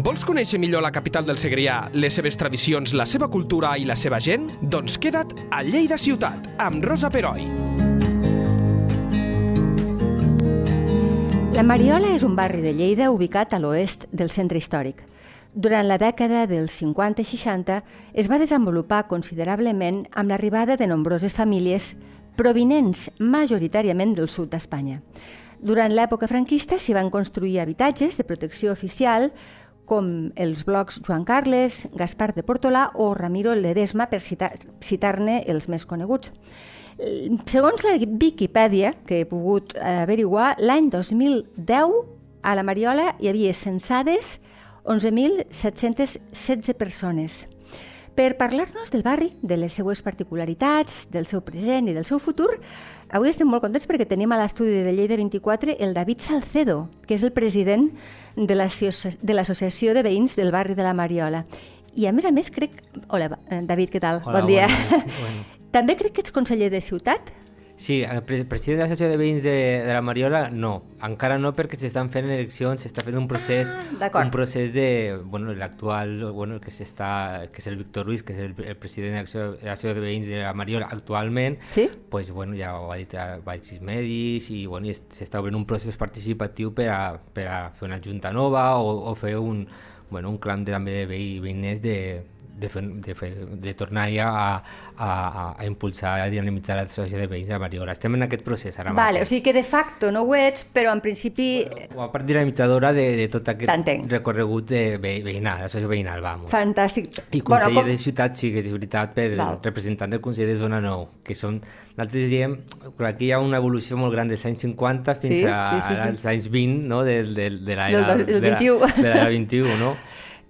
Vols conèixer millor la capital del Segrià, les seves tradicions, la seva cultura i la seva gent? Doncs queda't a Lleida Ciutat, amb Rosa Peroi. La Mariola és un barri de Lleida ubicat a l'oest del centre històric. Durant la dècada dels 50 i 60 es va desenvolupar considerablement amb l'arribada de nombroses famílies provinents majoritàriament del sud d'Espanya. Durant l'època franquista s'hi van construir habitatges de protecció oficial com els blocs Joan Carles, Gaspar de Portolà o Ramiro Ledesma, per citar-ne citar els més coneguts. Segons la Viquipèdia, que he pogut averiguar, l'any 2010 a la Mariola hi havia censades 11.716 persones. Per parlar-nos del barri, de les seues particularitats, del seu present i del seu futur, avui estem molt contents perquè tenim a l'estudi de Lleida 24 el David Salcedo, que és el president de l'Associació de Veïns del barri de la Mariola. I a més a més crec... Hola, David, què tal? Hola, bon dia. Bueno. També crec que ets conseller de ciutat? Sí, el pre president de l'Associació de Veïns de, de la Mariola, no. Encara no, perquè s'estan fent eleccions, s'està fent un procés, ah, un procés de, bueno, l'actual, bueno, que s'està, que és el Víctor Ruiz, que és el, el president de l'Associació de Veïns de la Mariola actualment, sí? pues, bueno, ja ho ha dit a diversos medis i bueno, s'està obrint un procés participatiu per a, per a fer una junta nova o, o fer un, bueno, un clam de, també de veï, veïners de, de, fer, de, fer, de tornar ja a, a, a impulsar, a dinamitzar la societat de veïns de Mariola. Estem en aquest procés ara vale, mateix. O sigui que de facto no ho ets, però en principi... Bueno, la part dinamitzadora de, de tot aquest recorregut de ve, veïnal, l'associació veïnal, vamos. Fantàstic. I conseller bueno, com... de ciutat sí que és veritat per Val. representant del Consell de Zona 9, que són, nosaltres diem, aquí hi ha una evolució molt gran dels anys 50 fins sí, a, sí, sí, sí. als anys 20, no?, de, de, de l'era del, del 21. de l'era 21, no?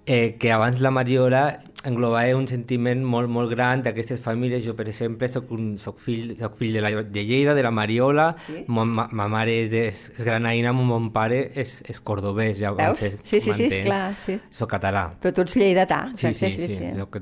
eh, que abans la Mariola englobava un sentiment molt, molt gran d'aquestes famílies. Jo, per exemple, soc, un, soc, fill, soc fill de, la, de Lleida, de la Mariola, sí. ma, ma, ma mare és, de, és granaïna, mon pare és, és cordobès. Ja Veus? Ser, sí, sí, sí, és clar. Sí. Soc català. Però tu ets lleidatà. Sí, sí, sí. sí, sí. Soc,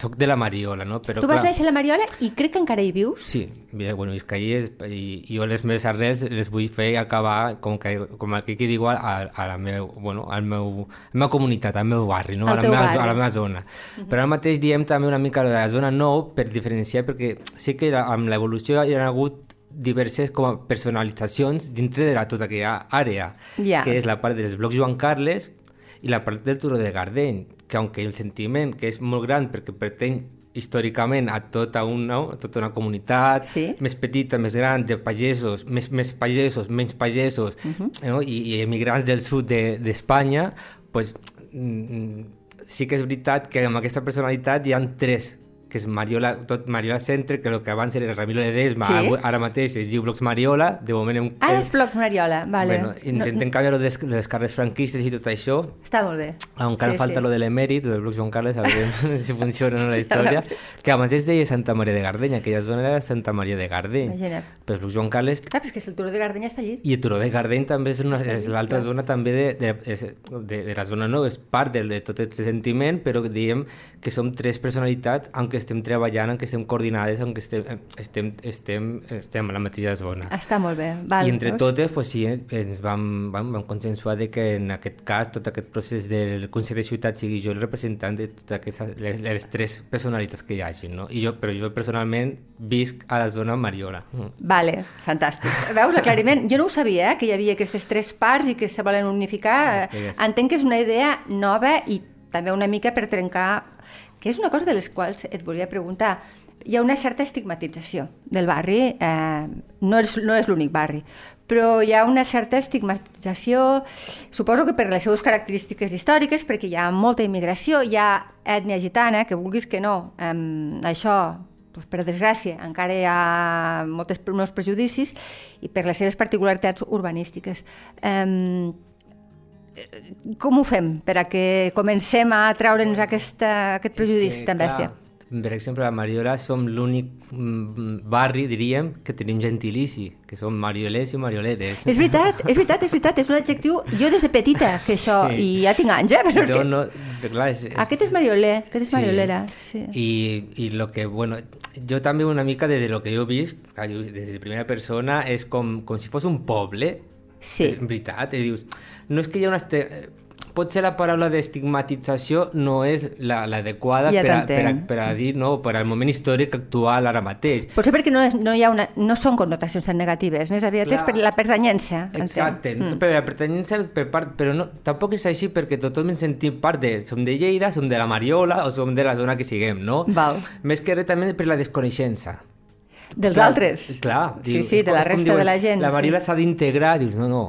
soc de la Mariola, no? Però, tu vas clar, néixer a la Mariola i crec que encara hi vius? Sí, bueno, visc allí i, i jo les meves arrels les vull fer acabar, com, que, com aquí que diu, a, a la meu, bueno, al meu, a la meva comunitat, al meu barri, no? A la meva, barri. a la meva zona. Uh -huh. Però ara mateix diem també una mica de la zona 9 per diferenciar, perquè sí que la, amb l'evolució hi ha hagut diverses com a personalitzacions dintre de la, tota aquella àrea, yeah. que és la part dels blocs Joan Carles i la part del Turó de Gardeny, que aunque el sentiment que és molt gran perquè pertany històricament a tota una, a tota una comunitat sí. més petita, més gran, de pagesos, més, més pagesos, menys pagesos, uh -huh. no? I, i emigrants del sud d'Espanya, de, pues, mm, sí que és veritat que amb aquesta personalitat hi han tres que és Mariola, tot Mariola Centre, que el que abans era Ramiro Ledesma, sí. ara mateix es diu Blocs Mariola, de moment... Hem, ara és Blocs Mariola, vale. Bueno, intentem no, canviar-ho de les, carres franquistes i tot això. Està molt bé. Encara sí, falta sí. lo de l'emèrit, del Blocs Joan Carles, a veure si funciona no la història, que abans es deia Santa Maria de Gardeny, aquella zona era Santa Maria de Gardeny. Imagina't. Però Blocs Joan Carles... Clar, però és que el Turó de Gardeny està allí. I el Turó de Gardeny també és, una, és l'altra zona també de, de, de, de la zona no, és part de, de tot aquest sentiment, però diem que som tres personalitats, aunque estem treballant que estem coordinades, en que estem, estem, estem, estem a la mateixa zona. Està molt bé. Val, I entre veus? totes, pues, sí, ens vam, vam, vam consensuar de que en aquest cas tot aquest procés del Consell de Ciutat sigui jo el representant de totes aquestes, les, les tres personalitats que hi hagi, no? I jo, però jo personalment visc a la zona Mariola. Mm. Vale, fantàstic. Veus l'aclariment? Jo no ho sabia, eh, que hi havia aquestes tres parts i que se volen unificar. És que és. Entenc que és una idea nova i també una mica per trencar que és una cosa de les quals et volia preguntar. Hi ha una certa estigmatització del barri, eh, no és, no és l'únic barri, però hi ha una certa estigmatització, suposo que per les seves característiques històriques, perquè hi ha molta immigració, hi ha ètnia gitana, que vulguis que no, eh, això doncs per desgràcia, encara hi ha moltes, molts prejudicis i per les seves particularitats urbanístiques. Eh, com ho fem per a que comencem a aquesta, aquest prejudici tan bèstia? Per exemple, a Mariola som l'únic barri, diríem, que tenim gentilici, que som mariolers i marioletes. És veritat, és veritat, és veritat, és un adjectiu... Jo des de petita, que això, sí. i ja tinc anys, eh? Però és que... no, clar, és, és, Aquest és marioler, aquest és Sí. mariolera. Sí. I, I lo que, bueno, jo també una mica des de lo que jo visc, des de primera persona, és com, com si fos un poble, Sí. és veritat, i dius, no és que hi ha una... Este... potser la paraula d'estigmatització no és la- l'adequada Ja per, a, per, a, per a dir, no, per al moment històric actual ara mateix. Potser perquè no, és, no, hi ha una, no són connotacions tan negatives, més aviat és Clar. per la pertanyència. entenc. Exacte, Mm. per la pertinença per part, però no, tampoc és així perquè tothom ens sentim part de, som de Lleida, som de la Mariola o som de la zona que siguem, no? Val. Més que res també per la desconeixença. Dels Clar, altres. Clar. Sí, dius, sí, de la resta de la gent, La sí. Mariola s'ha d'integrar, dius, no, no,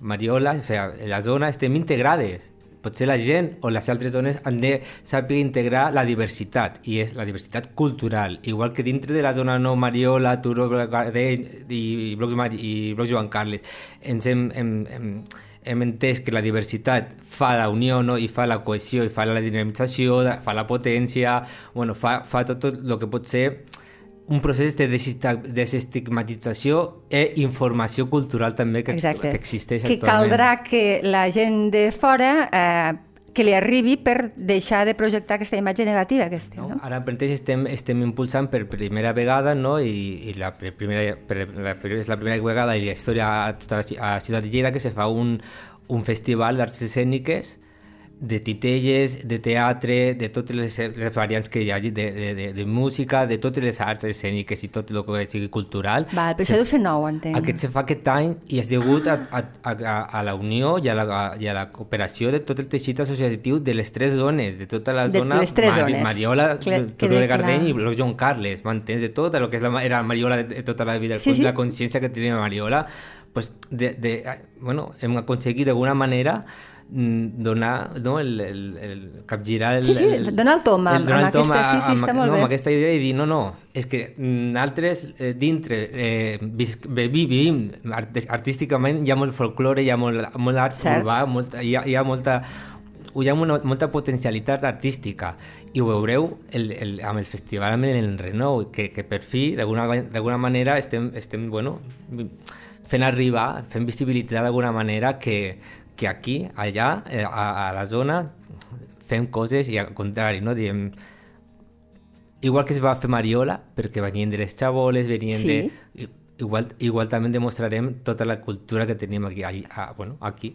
Mariola, o sigui, en la zona estem integrades. Potser la gent o les altres zones han de saber integrar la diversitat, i és la diversitat cultural. Igual que dintre de la zona no Mariola, Turó, Gardell i Blocs, Mari, i Blocs Joan Carles, ens hem, hem, hem, hem entès que la diversitat fa la unió no? i fa la cohesió i fa la dinamització, fa la potència, bueno, fa, fa tot, tot el que pot ser un procés de desestigmatització e informació cultural també que, Exacte. que existeix que actualment. caldrà que la gent de fora eh, que li arribi per deixar de projectar aquesta imatge negativa que es té, No? no? Ara mateix estem, estem impulsant per primera vegada no? I, i la primera, per, la, és la primera vegada en la història a tota la, a Ciutat de Lleida que se fa un, un festival d'arts escèniques de titelles, de teatre, de totes les, les variants que hi hagi, de, de, de, de música, de totes les arts escèniques i tot el que sigui cultural. Val, però Se això deu ser nou, entenc. Aquest se fa aquest any i és degut a, a, a, a la unió i a la, i a la cooperació de tot el teixit associatiu de les tres zones, de tota la De zona les tres zones. Mariola, Cle- Turó de Gardeny clar. i Bloc Joan Carles, m'entens? De tot el que és la, era la Mariola de, de tota la vida, Sí, sí. la consciència que tenia la Mariola, pues de, de, bueno, hem aconseguit d'alguna manera donar no, el, el, el capgirar el, Sí, sí, el, donar el tom amb- donar amb el tom aquesta- sí, sí, amb, està molt no, bé. amb aquesta idea i dir, no, no, és que nosaltres eh, dintre eh, vivim art artísticament, hi ha molt folklore, hi ha molt, molt art Cert. urbà, molt, hi, ha, hi ha molta hi ha una, molta potencialitat artística i ho veureu el, el, amb el festival amb el Renou, que, que per fi d'alguna manera estem, estem bueno, fent arribar, fent visibilitzar d'alguna manera que, que aquí, allà, eh, a, a la zona, fem coses i al contrari, no? Diem, igual que es va fer Mariola, perquè venien de les xaboles, venien Sí. de... Igual, igual també demostrarem tota la cultura que tenim aquí, a, a, bueno, aquí.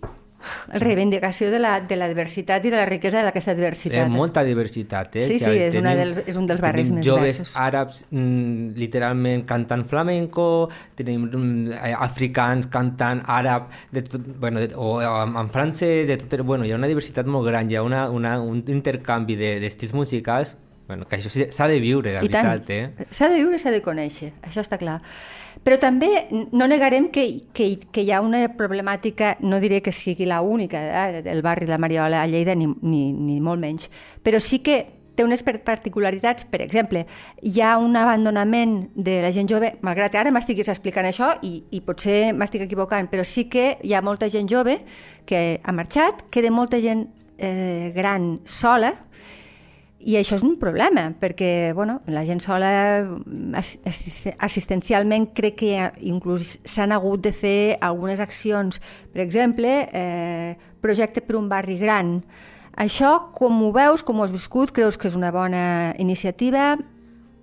La reivindicació de la, de la diversitat i de la riquesa d'aquesta Eh, diversitat. molta diversitat, eh? Sí, sí, és una dels- és un dels barris tenim més joves diversos. àrabs mm, literalment cantant flamenco, tenim mm, eh, africans cantant àrab, de tot, bueno, de, o en, en francès, de tot, bueno, hi ha una diversitat molt gran, hi ha una, una, un intercanvi de- d'estils musicals bueno, que això s'ha de viure, de I tant. veritat, eh? S'ha de viure i s'ha de conèixer, això està clar. Però també no negarem que, que, que hi ha una problemàtica, no diré que sigui la única eh, del barri de la Mariola a Lleida, ni, ni, ni molt menys, però sí que té unes particularitats. Per exemple, hi ha un abandonament de la gent jove, malgrat que ara m'estiguis explicant això i, i potser m'estic equivocant, però sí que hi ha molta gent jove que ha marxat, queda molta gent eh, gran sola, i això és un problema, perquè bueno, la gent sola assis- assistencialment crec que inclús s'han hagut de fer algunes accions. Per exemple, eh, projecte per un barri gran. Això, com ho veus, com ho has viscut, creus que és una bona iniciativa?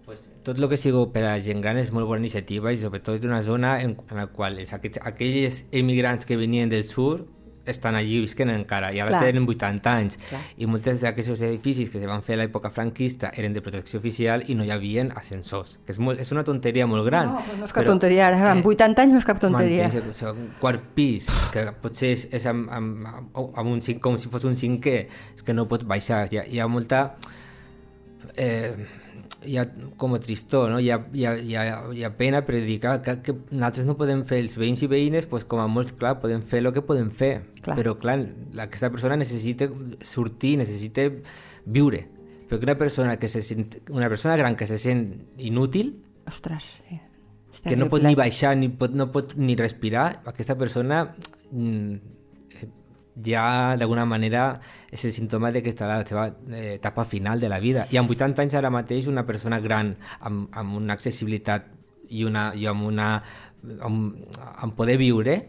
Pues, tot el que sigui per a gent gran és molt bona iniciativa i sobretot d'una zona en, en la qual aquests, aquells emigrants que venien del sud estan allí visquen encara i ara Clar. tenen 80 anys Clar. i molts d'aquests edificis que se van fer a l'època franquista eren de protecció oficial i no hi havia ascensors que és, molt, és una tonteria molt gran No, no és cap tonteria, ara, amb 80 anys no és cap tonteria. Un quart pis, que potser és, és amb, amb, amb, amb un cinc, com si fos un cinquè, és que no pot baixar. Hi ha, hi ha molta... Eh, hi ha com a tristor, no? hi, ha, hi, ha, hi, ha, hi ha pena per dir que, que, que nosaltres no podem fer, els veïns i veïnes, pues, com a molts, clar, podem fer el que podem fer, Clar. però clar, la- aquesta persona necessita sortir, necessita viure, perquè una persona, que se sent, una persona gran que se sent inútil, Ostres, sí. És que no pot ni baixar, ni pot, no pot ni respirar, aquesta persona mm, ja d'alguna manera és el símptoma de que està la seva eh, etapa final de la vida. I amb 80 anys ara mateix una persona gran amb, amb una accessibilitat i, una, i amb, una, amb, amb poder viure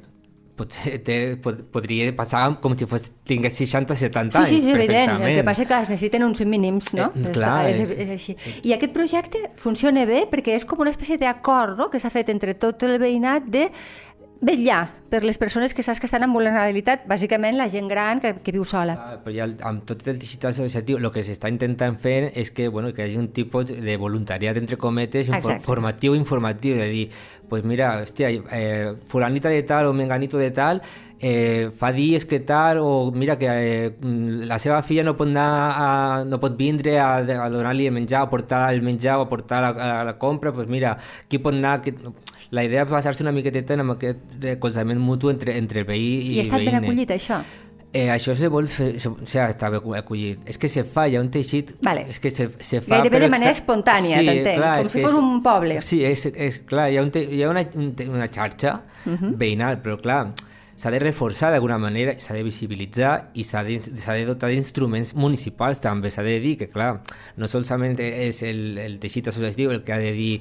potser té, pod, podria passar com si fos, tingués 60-70 Sí, anys sí, és evident. El que passa és que es necessiten uns mínims, no? Eh, És- clar, és, eh. és, així. I aquest projecte funciona bé perquè és com una espècie d'acord no? que s'ha fet entre tot el veïnat de vetllar per les persones que saps que estan en vulnerabilitat, bàsicament la gent gran que, que viu sola. Ah, però ja amb tot el teixit associatiu el que s'està intentant fer és que, bueno, que hi hagi un tipus de voluntariat entre cometes infor formatiu informatiu, de dir, pues mira, hòstia, eh, fulanita de tal o menganito de tal eh, fa dies que tal o mira que eh, la seva filla no pot anar a, no pot vindre a, a donar-li el menjar, a portar el menjar o a portar la, a la compra, pues mira, qui pot anar... Que... La idea és basar-se una miqueteta en aquest recolzament mutu entre, entre el veí i, I ha estat ben veïnes. acollit, això. Eh, això se vol fer, se, o sigui, està acollit. És que se fa, hi ha un teixit... Vale. És que se, se fa... Gairebé de manera extra- espontània, t'entenc, clar, com és si fos és- un poble. Sí, és, és clar, hi ha, un te, hi ha una, un te, una xarxa Mhm. veïnal, però clar, s'ha de reforçar d'alguna manera, s'ha de visibilitzar i s'ha de, de dotar d'instruments municipals també. S'ha de dir que, clar, no solament és el, el teixit associatiu el que ha de dir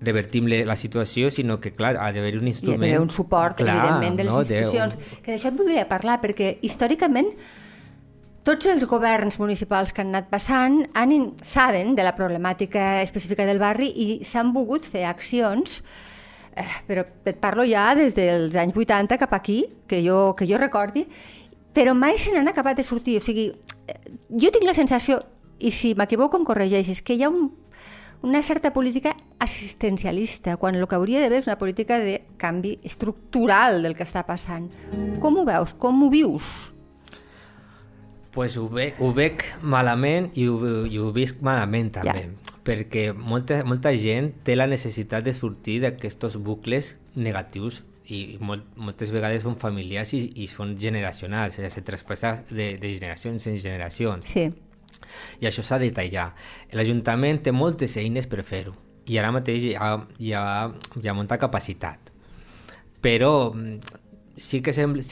revertim la situació, sinó que, clar, ha d'haver un Hi ha instrument... un suport, clar, evidentment, de les no? institucions. Que d'això et voldria parlar, perquè històricament tots els governs municipals que han anat passant han saben de la problemàtica específica del barri i s'han volgut fer accions però et parlo ja des dels anys 80 cap aquí, que jo, que jo recordi, però mai se n'han acabat de sortir. O sigui, eh, jo tinc la sensació, i si m'equivoco em corregeixes, que hi ha un, una certa política assistencialista, quan el que hauria d'haver és una política de canvi estructural del que està passant. Com ho veus? Com ho vius? pues ho, ve, ho veig malament i ho, i ho visc malament també, Ja. Perquè molta, molta gent té la necessitat de sortir d'aquests bucles negatius i molt, moltes vegades són familiars i, i són generacionals, sigui, se traspassa de, de generacions en generacions Sí. i això s'ha de tallar. L'Ajuntament té moltes eines per fer-ho i ara mateix hi ha, hi ha, hi ha molta capacitat. Però mm, sí que sembla,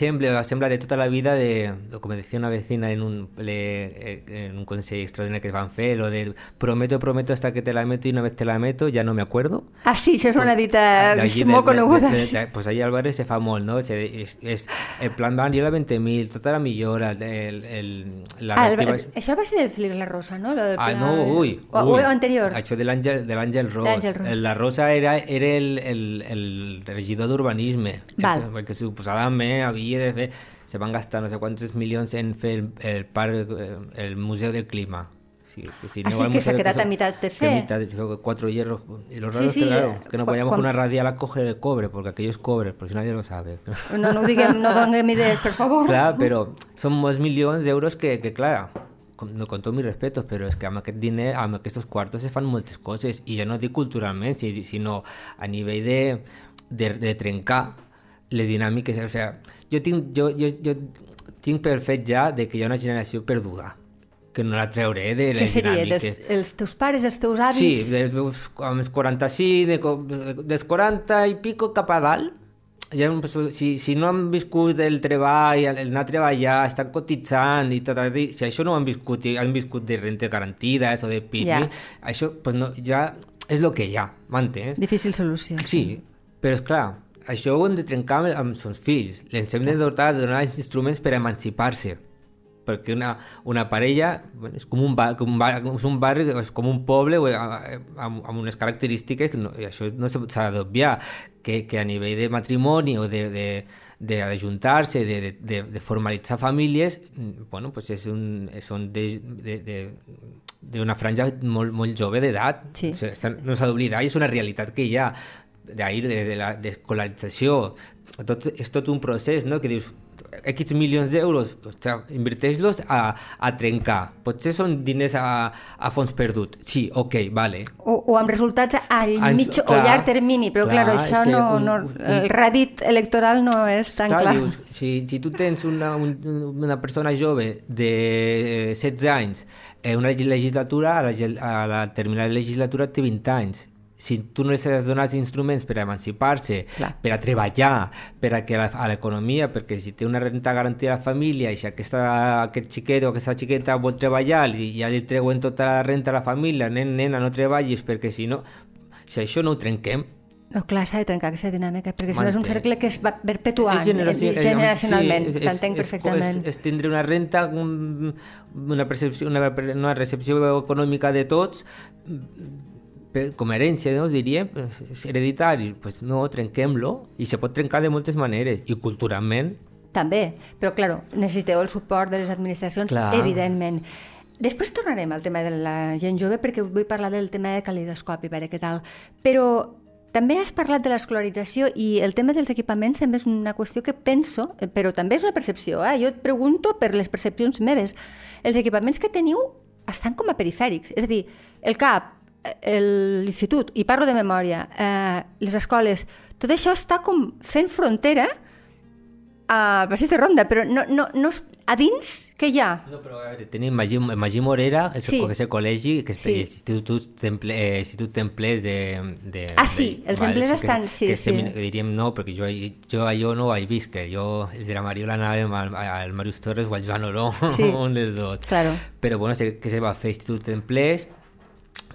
sembla de tota la vida de, com decía una vecina en un, ple, eh, en un consell extraordinari que van fer, lo de prometo, prometo hasta que te la meto y una vez te la meto ya no me acuerdo. Ah, sí, això és una dita D'allí molt de- coneguda. de- sí. de- Pues al barri se fa molt, no? Se, és, és, el plan van a 20.000, tota la millora, el, el, la Ah, el, reactivació- això va ser del Félix La Rosa, no? Lo del Ah, pla- no, ui, O, ui. o anterior. Això de l'Àngel Ros. Ros. La Rosa era, era el, el, el regidor d'urbanisme. Perquè suposadament havia de fer... Se van gastar no sé quants milions en fer el, el parc, eh, el Museu del Clima. Sí, que si Ah, sí, al que museo quedat son- a mitad de fer. mitad, se fue cuatro hierros. Y lo Sí, raro sí, es que, claro, eh, que no vayamos con una radial a coger el cobre, porque aquello es cobre, por si nadie lo sabe. No, no diguem, no donem idees, per favor. Clar, però són molts milions d'euros que, que clar, con, no, con tots mis respetos, però és que amb aquest diner, amb aquests quartos se fan moltes coses, i ja no dic culturalment, si- sinó a nivell de, de, de trencar les dinàmiques. O sigui, jo tinc, jo, jo, jo tinc per fet ja de que hi ha una generació perduda, que no la trauré de Què les seria? dinàmiques. Dels, els teus pares, els teus avis? Sí, de, de, amb els 45, de, de, dels 40 i pico cap a dalt, ja, si, si no han viscut el treball, el, el anar a treballar, estan cotitzant i tot, si això no ho han viscut, han viscut de renta garantida o de PIB, Ja. això pues no, ja és el que hi ha, m'entens? Difícil solució. Sí, però és clar, això ho hem de trencar amb, amb els fills. Els hem de dotar de donar instruments per emancipar-se. Perquè una, una parella bueno, és com un, bar, com un, bar, és un barri, és com un poble eh, amb, amb unes característiques que no, i això no s'ha d'obviar, que, que a nivell de matrimoni o de, de, d'ajuntar-se, de, de, de, de formalitzar famílies, bueno, pues és un, són de, de, de, d'una franja molt, molt jove d'edat. Sí. No s'ha d'oblidar, i és una realitat que hi ha d'ahir de, de la descolarització. Tot, és tot un procés, no?, que dius, X milions d'euros, inverteix-los a, a trencar. Potser són diners a, a fons perdut. Sí, ok, vale. O, o amb resultats a mig o clar, llarg termini, però clar, clar, això no, un- no, un- el rèdit electoral no és tan clar. Dius, si, si tu tens una, un, una persona jove de 16 anys, eh, una legislatura, a la, a la terminar la legislatura té 20 anys. Si tu no les has donat instruments per a emancipar-se, per a treballar, per a que la, a l'economia, perquè si té una renta garantida a la família i si aquesta, aquest xiquet o aquesta xiqueta vol treballar i ja li treuen tota la renta a la família, nen, nena, no treballis perquè si no... Si això no ho trenquem, No, clar, s'ha de trencar aquesta dinàmica, perquè si no és un cercle que es va perpetuant És generaci- eh, generacionalment, sí, t'entenc perfectament. És, és tindre una renta, un, una, percepció, una, una recepció econòmica de tots com a herència, no, diríem, és hereditari, pues no, trenquem-lo, i se pot trencar de moltes maneres, i culturalment... També, però, claro, necessiteu el suport de les administracions, Clar. evidentment. Després tornarem al tema de la gent jove, perquè vull parlar del tema de calidoscopi, a veure què tal. Però també has parlat de l'escolarització i el tema dels equipaments també és una qüestió que penso, però també és una percepció. Eh? Jo et pregunto per les percepcions meves. Els equipaments que teniu estan com a perifèrics. És a dir, el CAP, l'institut, i parlo de memòria, eh, les escoles, tot això està com fent frontera al passeig de ronda, però no, no, no, a dins, què hi ha? No, però a veure, tenim Magí, Magí Morera, és, Sí. que és el col·legi, que és Sí. l'Institut Temple, eh, Institut Templers de... de Ah, sí, de, els templers que- estan- sí, que sí. semi- diríem no, perquè jo, jo allò no ho vaig viscar, jo, els de la Mariola anàvem al, al Marius Torres o al Joan Oró, Sí. un dels dos. Claro. Però bueno, sé que se va fer Institut Templers,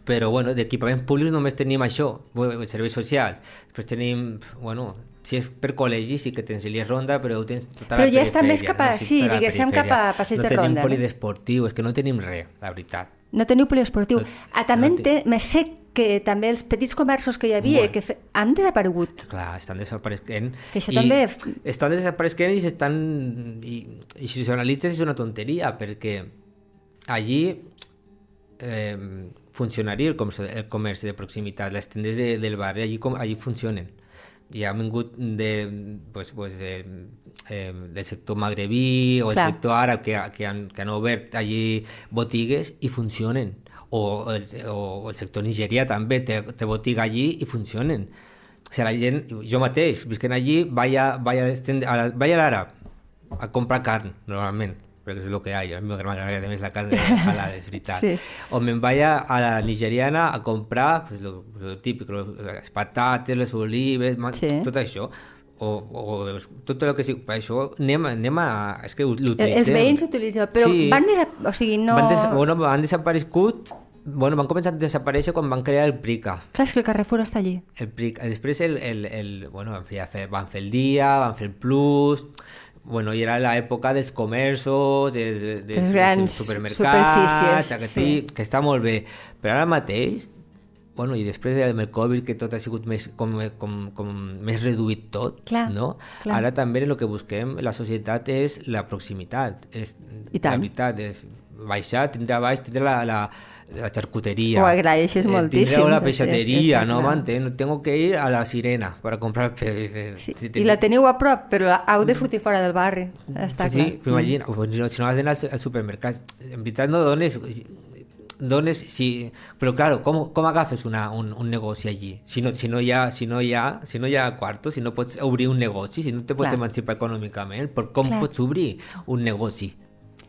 però bueno, d'equipaments públics només tenim això, bueno, serveis socials. Després tenim, bueno, si és per col·legi sí que tens Elies Ronda, però ho tens tota Però la ja està més perifèria, cap a- Sí, sí, tota diguéssim, cap perifèria. a passeig no de Ronda, No no? tenim polidesportiu, és que no tenim res, la veritat. No teniu poliesportiu. No- Ah, també no no me sé que també els petits comerços que hi havia Bueno. que fe, han desaparegut. Clar, estan desapareixent. Que això I també- Estan desapareixent i s'estan... I, i si ho analitzes és una tonteria, perquè allí eh, funcionaria el comerç, el comerç de proximitat, les tendes de, del barri, allí, com, allí funcionen. I han vingut de, pues, pues, de, eh, del sector magrebí o el Clar. sector àrab que, que, han, que han obert allí botigues i funcionen. O el, o el sector nigerià també té, té botiga allí i funcionen. O sigui, la gent, jo mateix, visquent allí, vaig a, vaig a, vaig a l'àrab a comprar carn, normalment, perquè és el que hi ha. A mi m'agrada més la carn de halal, és veritat. Sí. O me'n vaig a, la nigeriana a comprar pues, lo, lo típic, les patates, les olives, Sí. tot això. O, o tot el que sigui, per això anem, anem a... És que El, l'utilitzem. els veïns utilitzen, però Sí. van desa... O sigui, no... Van, des, bueno, van desaparegut, bueno, van començar a desaparèixer quan van crear el Prica. Clar, és que el Carrefour està allí. El Pric, després el, el, el, bueno, van, fer, van fer el dia, van fer el plus, bueno, i era l'època dels comerços, dels, dels, dels supermercats, que, sí. sí. que està molt bé, però ara mateix, bueno, i després amb el Covid, que tot ha sigut més, com, com, com més reduït tot, Clar, no? clar. Ara també el que busquem la societat és la proximitat, és, I tant. la veritat, és baixar, tindre baix, tindre la, la, la charcutería. Ho agraeixes moltíssim, Tindre la és- peixateria, no m'entén? Tengo que ir a la sirena para comprar. Sí. I la teniu a prop, però heu de sortir fora del barri. Està sí, clar. però imagina, o si no, si has d'anar al, supermercat, en veritat no dones, dones si, però claro, com, com agafes una, un, un negoci allí? Si no, si, no hi ha, si, no hi ha, si no hi ha quartos, si no pots obrir un negoci, si no te pots Clar. emancipar econòmicament, per com Clar. pots obrir un negoci?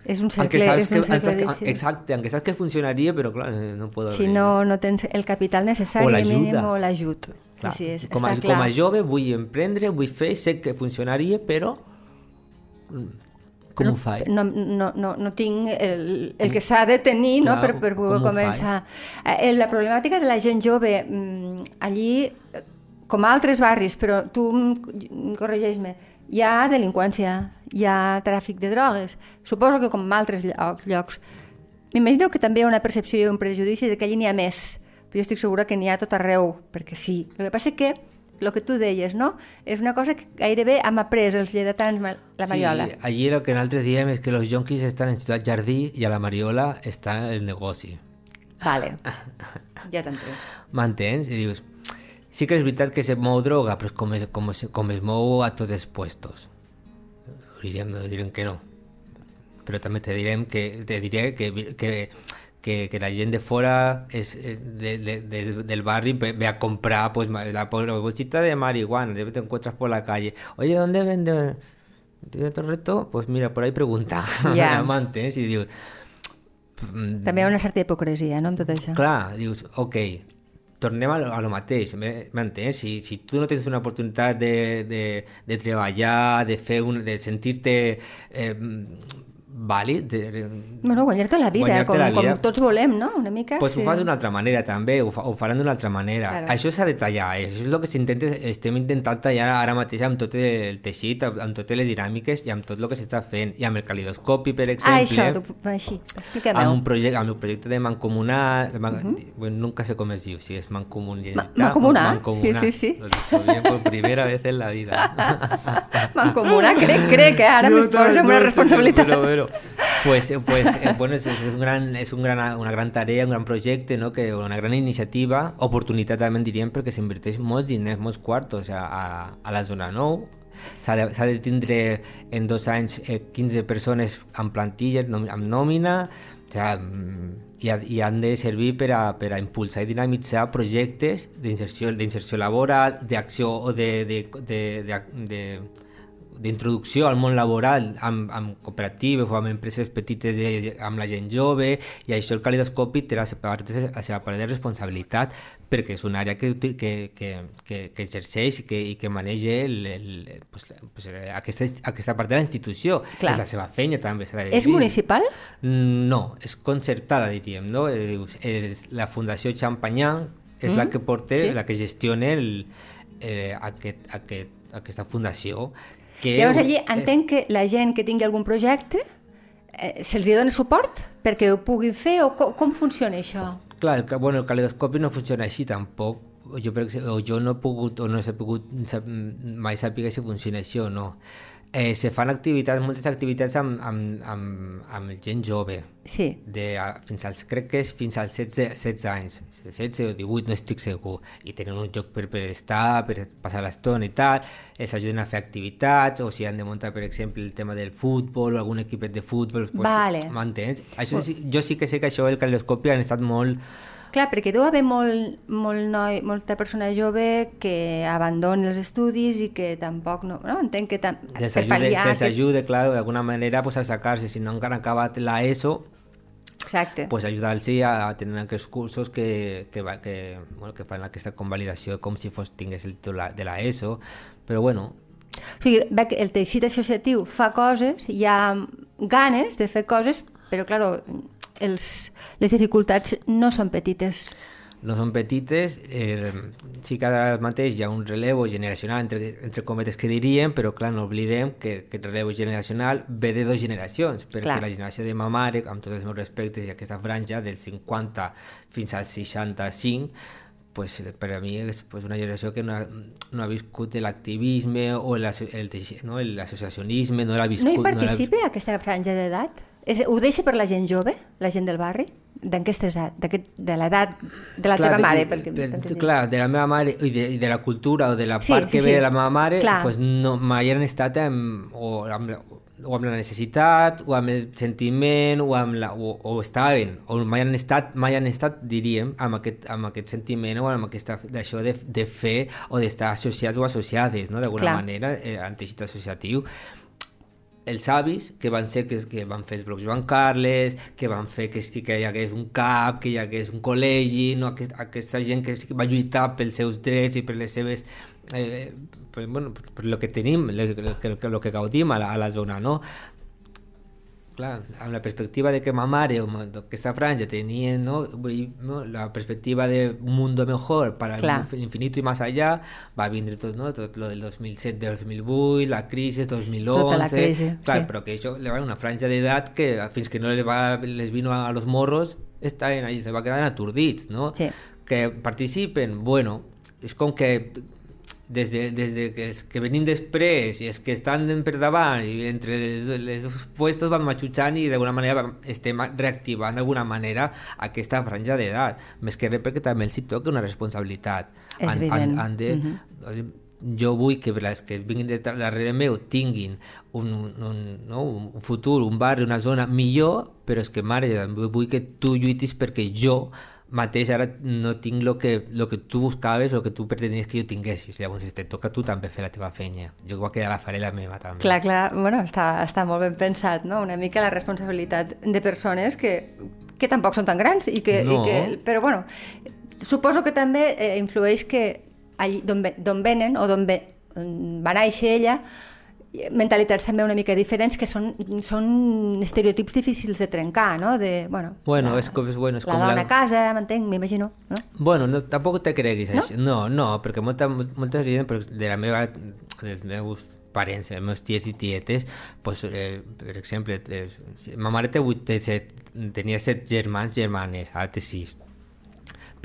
És un cercle, és que, un cercle aunque- viciós. exacte, aunque saps que funcionaria, però clar, eh, no puedo Si no, no tens el capital necessari O mínim o l'ajut. Sí, és, com, a, com a jove vull emprendre, vull fer, sé que funcionaria, però mm, com ho faig? no, no, no, no tinc el, el que s'ha de tenir no, Clar, per, per poder com començar. Eh, la problemàtica de la gent jove, mm, allí, eh, com a altres barris, però tu corregeix-me, hi ha delinqüència, hi ha tràfic de drogues, suposo que com a altres llocs. M'imagino que també hi ha una percepció i un prejudici de que allí n'hi ha més, però jo estic segura que n'hi ha tot arreu, perquè sí. El que passa que el que tu deies, no? És una cosa que gairebé hem après els lleidatans, ma- la Mariola. Sí, allí lo que nosaltres diem és que los jonquis estan en Ciutat Jardí i a la Mariola està el negoci. Vale, ja t'entenc. M'entens? I dius, sí que és veritat que se mou droga, però és com es, com es, com es mou a tots els puestos. Direm, direm que no. Però també te direm que, te diré que, que, que, que la gent de fora és, eh, de, de, de, del barri ve, a comprar pues, la, bolsita de marihuana, te encuentras por la calle. Oye, ¿dónde venden? ¿Tiene otro reto? Pues mira, por ahí pregunta. Ja. M'entens? I dius, També hi ha una certa hipocresia, no, amb tot això. Clar, dius, ok, tornem a lo, a lo mateix, m'entens? Si, si tu no tens una oportunitat de, de, de treballar, de fer un, de sentir-te eh, vàlid. De, Bueno, guanyar-te la vida, Guanyar-te com, la vida. com tots volem, no? Una mica. pues ho fas d'una altra manera també, ho, fa, ho faran d'una altra manera. Claro. Això s'ha de tallar, eh? això és el que s'intenta, estem intentant tallar ara mateix amb tot el teixit, amb, amb totes les dinàmiques i amb tot el que s'està fent. I amb el calidoscopi, per Ah, exemple, això, tu, així, explica-m'ho. amb, un projecte, amb el projecte de mancomunar, man, bueno, nunca sé com es diu, si és mancomunitat. Ma- mancomunar, mancomunar. sí, sí, sí. Lo he bien por primera vez en la vida. Mancomunar, crec, crec, que ara No, no, posa no, una responsabilitat. Pero, pero, pues, pues eh, bueno, es, es un gran, es un gran, una gran tarea, un gran projecte, no? que, una gran iniciativa, oportunitat també en diríem, perquè s'inverteix molts diners, molts quartos a, a, a la zona 9, s'ha de, de tindre en dos anys eh, 15 persones amb plantilla, amb nòmina, o sea, mm, i, i han de servir per a, per a impulsar i dinamitzar projectes d'inserció laboral, d'acció o de, de, de, de, de, d'introducció al món laboral amb, amb cooperatives o amb empreses petites de, amb la gent jove i això el calidoscopi té la seva part la seva part de responsabilitat perquè és una àrea que, que, que, que, que exerceix i que, i que maneja el, el, pues, pues, aquesta, aquesta part de la institució Clar. és la seva feina també de És municipal? No, és concertada, diríem, no? Eh, És la Fundació Champagnat és la que porta, sí. la que gestiona el, eh, aquest, aquest, aquesta fundació. Que Llavors allí és- entenc que la gent que tingui algun projecte eh, se'ls dona suport perquè ho puguin fer o com, com funciona això? Clar, el, bueno, el calidoscopi no funciona així tampoc. Jo, per exemple, jo no he pogut o no he pogut mai saber si funciona així o no. Eh, se fan activitats, moltes activitats amb, amb, amb, amb gent jove, Sí. de, a, fins als, crec que és fins als 16, 16 anys, 16 o 18, no estic segur, i tenen un lloc per, per estar, per passar l'estona i tal, els ajuden a fer activitats, o si han de muntar, per exemple, el tema del futbol, o algun equipet de futbol, pues, Vale. m'entens? Això, sí, jo sí que sé que això, el calidoscopi, han estat molt... Clar, perquè deu haver molt, molt noi, molta persona jove que abandona els estudis i que tampoc no... no? Entenc que tam, Se'ls per pal·liar... se'ls que- ajuda, clar, d'alguna manera pues, a sacar-se, si no encara han acabat la ESO, Exacte. pues ajudar-los a, a tenir aquests cursos que, que, va- que, bueno, que fan aquesta convalidació com si fos, tingués el títol de la ESO, però bueno, O sigui, que el teixit associatiu fa coses, hi ha ganes de fer coses, però, clar, els, les dificultats no són petites. no són petites, eh, sí que ara mateix hi ha un relevo generacional, entre, entre cometes que diríem, però clar, no oblidem que aquest relevo generacional ve de dues generacions, perquè Clar. la generació de ma mare, amb tots els meus respectes, i aquesta franja del 50 fins al 65, pues, per a mi és pues, una generació que no ha, no ha viscut l'activisme o el, el, teixi- no, l'associacionisme, no l'ha viscut... No hi participa aquesta franja d'edat? Ho deixa per la gent jove, la gent del barri? D'aquesta edat, d'aquest- de l'edat de la teva de- mare? Perquè, de, perquè- clar, de la meva mare i de, i de la cultura o de la Sí, part sí, que sí. ve de la meva mare, Clar. pues no, mai han estat amb, o, amb la, o amb la necessitat, o amb el sentiment, o, amb la, o, o estaven, o mai han estat, mai han estat, diríem, amb aquest, amb aquest sentiment o amb aquesta, d'això de, de fer o d'estar associats o associades, no? d'alguna Clar. manera, eh, en teixit associatiu els avis que van ser que, que van fer els blocs Joan Carles, que van fer que, que hi hagués un CAP, que hi hagués un col·legi, no? Aquest, aquesta gent que va lluitar pels seus drets i per les seves eh, per, bueno, per, lo que tenim, que, que, lo que gaudim a la, a la zona, no? Clar, amb la perspectiva de que ma mare o aquesta franja tenien no? Vull no? la perspectiva de un mundo mejor para Clar. el infinito y más allá, va vindre tot, no? tot lo del 2007, del 2008, la crisi, 2011... Tota la crisi, clar, sí. però que això le va una franja d'edat que fins que no le va, les vino a, los morros estaven ahí, se va quedar aturdits, no? Sí. Que participen, bueno, és com que des de, des de que, es, que venim després i els que estan per davant i entre els, els dos puestos van matxutxant i d'alguna manera estem reactivant d'alguna manera aquesta franja d'edat més que res perquè també els hi toca una responsabilitat És han, evident. han, han de, jo vull que les que vinguin de darrere meu tinguin un, un, no, un futur, un barri, una zona millor, però és que mare, vull que tu lluitis perquè jo mateix ara no tinc el que, lo que tu buscaves o que tu pretenies que jo tinguessis. Llavors, te toca a tu també fer la teva feina. Jo igual que ja la faré la meva també. Clar, clar, bueno, està, està molt ben pensat, no? Una mica la responsabilitat de persones que, que tampoc són tan grans i que, No. i que però bueno, suposo que també eh, influeix que allí d'on ve- d'on venen o d'on va néixer ella mentalitats també una mica diferents que són, són estereotips difícils de trencar, no? De, bueno, Bueno, la, és com, és, bueno, és la com dona la... a casa, m'entenc, m'imagino, no? Bueno, no, tampoc te creguis No? això. No, no, perquè molta, molta gent però de la meva, dels meus parents, els meus ties i tietes, pues, eh, per exemple, eh, ma mare té 8, té set, tenia set germans, germanes, ara té sis.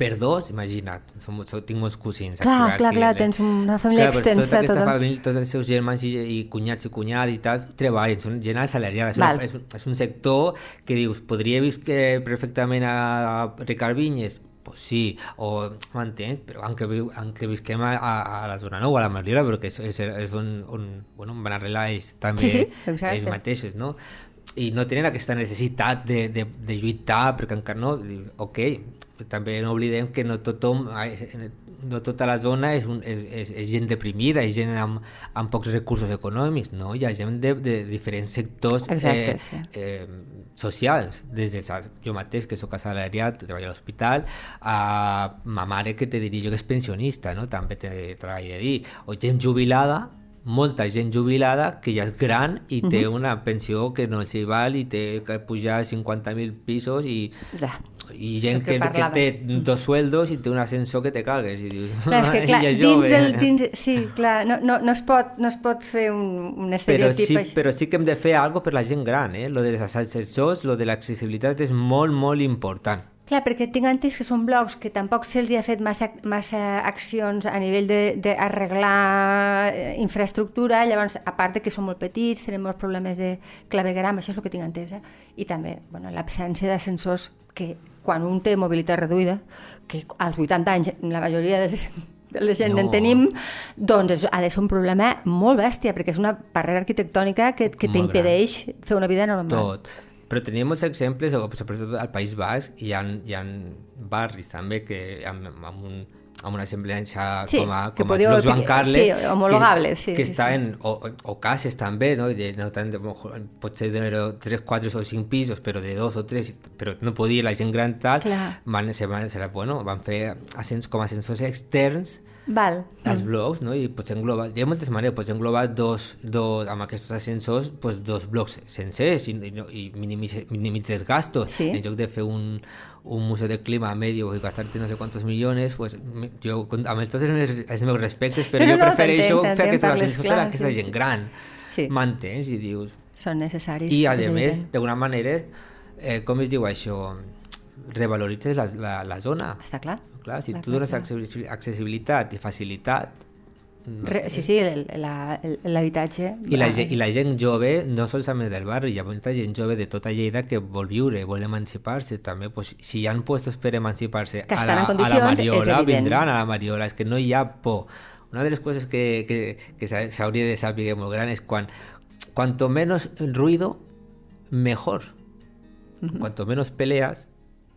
Per dos, imagina't, som, som, tinc molts cosins. Clar, aquí, clar, clar, eh? tens una família Clar, però extensa, Tota aquesta tota. família, tots els seus germans i, i cunyats i cunyades i tal, treballen, són gent assalariada. És, Val. és, un, és un sector que dius, podria viscar perfectament a, a Ricard Vinyes? Pues sí, o m'entens, però aunque, aunque visquem a, a, a la zona nou, a la Mariola, perquè és, és, és on, on, bueno, on van arreglar ells també Sí, sí, exacte. ells mateixos, no? I no tenen aquesta necessitat de, de, de lluitar, perquè encara no, ok, també no oblidem que no tothom, no tota la zona és, un, és, és, és gent deprimida, és gent amb, amb pocs recursos econòmics, no? Hi ha gent de, de diferents sectors Exacte, eh, sí. eh, socials, des de jo mateix, que sóc assalariat, treballo a l'hospital, a ma mare, que te diria jo que és pensionista, no? també te treballa a dir, o gent jubilada, molta gent jubilada que ja és gran i té una pensió que no s'hi val i té que pujar 50.000 pisos i, Ja. i gent que que, que, té dos sueldos i té un ascensor que te cagues i dius, Clar, és que, clar, és dins jove. del... Dins, sí, clar, no, no, no, es pot, no es pot fer un, un però estereotip sí, així. però sí que hem de fer alguna per la gent gran, eh? Lo dels ascensors, lo de l'accessibilitat és molt, molt important. Clar, perquè tinc entès que són blocs que tampoc se'ls ha fet massa, massa accions a nivell d'arreglar eh, infraestructura, llavors, a part de que són molt petits, tenen molts problemes de clavegram, això és el que tinc entès, eh? i també bueno, l'absència d'ascensors que quan un té mobilitat reduïda, que als 80 anys la majoria de, la gent No. en tenim, doncs és, ha de ser un problema molt bèstia, perquè és una barrera arquitectònica que, que t'impedeix fer una vida normal. Tot. Però tenim molts exemples, sobretot al País Basc, hi ha, hi ha barris també que amb, amb, un, amb una semblança Sí, com a, que com a podeu- Joan Carles. sí, homologables, sí, que sí, està sí. en, o, o cases també, no? De, no tant potser de 3, 4 o 5 pisos, però de 2 o 3, però no podia la gent gran tal, Clar. van, se van, se, bueno, van fer ascens, com a ascensors externs Val. els blocs, no? I pots englobar, hi ha moltes maneres, pots englobar dos, dos amb aquests ascensors, pues, dos blocs sencers i, i, i minimitzes, minimitzes gastos. Sí. En lloc de fer un, un museu de clima medio i gastar-te no sé quantos milions, pues, jo, amb tots els meus, els meus respectes, però No, jo no, prefereixo fer aquests ascensors per clar, a aquesta sí, gent gran. Sí. M'entens? I dius... Són necessaris. I, a és més, d'alguna manera, eh, com es diu això? Revaloritzes la, la, la zona. Està clar. Clar, si Clar, tu clar, dones clar. accessi- accessibilitat i facilitat, Re, sí, sí, l'habitatge... I la, I la gent jove, no solament del barri, hi ha molta gent jove de tota Lleida que vol viure, vol emancipar-se també. Pues, si hi ha puestos per emancipar-se a, la, a la Mariola, vindran a la Mariola. És que no hi ha por. Una de les coses que, que, que s'ha- s'hauria de saber molt gran és quan cuanto menos ruido, mejor. Cuanto menos peleas,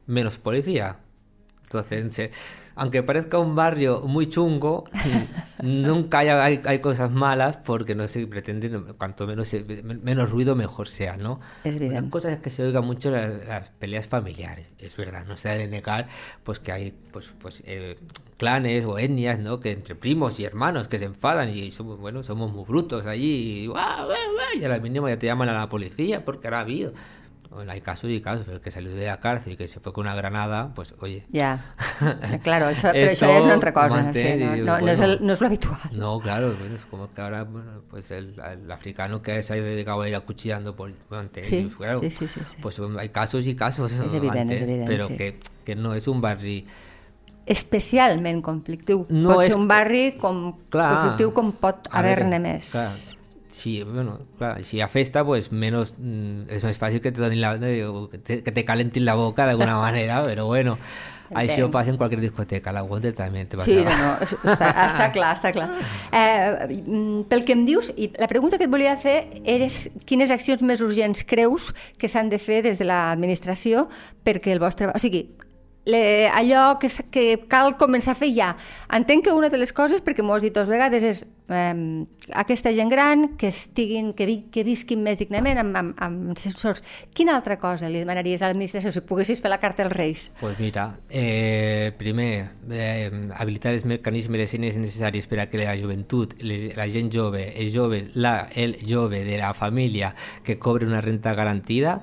menos policía. Aunque parezca un barrio muy chungo, nunca hay, hay, hay cosas malas porque no se pretende, cuanto menos, se- menos ruido, mejor sea, ¿no? Es Una evidente. cosa es que se oiga mucho la- las, peleas familiares, es verdad, no se ha de negar pues que hay pues, pues eh, clanes o etnias, ¿no? Que entre primos y hermanos que se enfadan y somos, bueno, somos muy brutos allí y, ¡guau, guau, guau! y a la mínima ya te llaman a la policía porque ahora ha habido. Bueno, hay casos y casos, el que salió de la cárcel y que se fue con una granada, pues oye, Ja, claro, Esto això ja és una altra cosa. Sí, no, dius, no, no, és bueno. el, no és lo habitual. No, claro, bueno, es como que ahora, bueno, pues el, el africano que se ha dedicado a ir acuchillando por antes, Sí, claro, sí, sí, sí, sí. pues hay casos y casos És evident, antes, és evident, pero que, que no es un barri Especialment conflictiu. No pot és- ser un barri com, Clar. conflictiu com pot haver-ne més. clar, si, bueno, clar, si a festa, pues menos mm, es más fácil que te, donin la, que te, que te calentin la boca de alguna manera, pero bueno, això Entenc. pasa en cualquier discoteca, la Wonder también te pasa. Sí, no, no, això està, està clar, està clar. Eh, mm, pel que em dius, i la pregunta que et volia fer era quines accions més urgents creus que s'han de fer des de l'administració perquè el vostre... O sigui, le, allò que, que cal començar a fer ja. Entenc que una de les coses, perquè m'ho has dit dues vegades, és eh, aquesta gent gran que, estiguin, que, vi, que visquin més dignament amb, amb, amb sensors. Quina altra cosa li demanaries a l'administració si poguessis fer la carta als Reis? Pues mira, eh, primer, eh, habilitar els mecanismes les eines necessaris per a que la joventut, les, la gent jove, els joves, la, el jove de la família que cobre una renta garantida,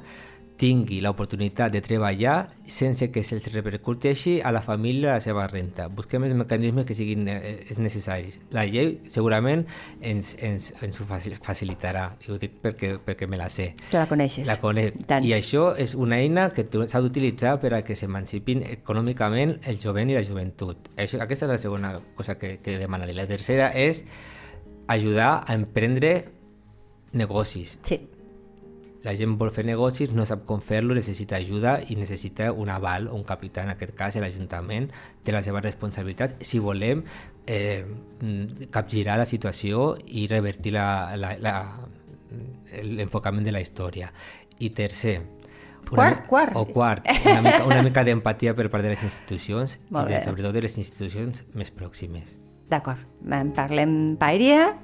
tingui l'oportunitat de treballar sense que se'ls repercuteixi a la família la seva renta. Busquem els mecanismes que siguin eh, necessaris. La llei segurament ens, ens, ens ho facilitarà, i ho dic perquè, perquè me la sé. Tu la coneixes. La conec. I això és una eina que s'ha d'utilitzar per a que s'emancipin econòmicament el jovent i la joventut. Això, aquesta és la segona cosa que, que demanaré. La tercera és ajudar a emprendre negocis. Sí la gent vol fer negocis, no sap com fer-lo, necessita ajuda i necessita un aval, un capità, en aquest cas l'Ajuntament, té la seva responsabilitat si volem eh, capgirar la situació i revertir l'enfocament de la història. I tercer, una, quart, quart. O quart, una mica, una mica d'empatia per part de les institucions i de, sobretot de les institucions més pròximes. D'acord, parlem Pairia,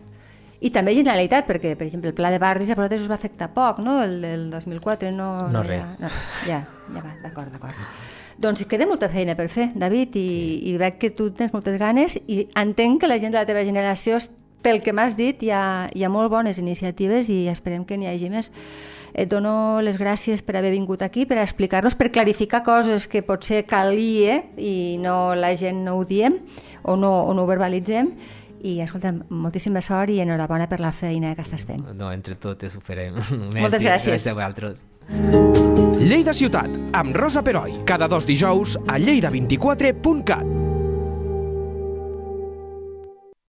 i també Generalitat, perquè, per exemple, el pla de barris a Protes us va afectar poc, no? El del 2004 no... No, no res. Ja, no, ja, ja va, d'acord, d'acord. Doncs queda molta feina per fer, David, i, sí. i veig que tu tens moltes ganes i entenc que la gent de la teva generació, pel que m'has dit, hi ha, hi ha molt bones iniciatives i esperem que n'hi hagi més. Et dono les gràcies per haver vingut aquí, per explicar-nos, per clarificar coses que potser calia i no la gent no ho diem o no, o no ho verbalitzem i escolta'm, moltíssima sort i enhorabona per la feina que estàs fent. No, entre totes ho farem. Moltes gràcies. Gràcies a vosaltres. Lleida Ciutat, amb Rosa Peroi, cada dos dijous a lleida24.cat.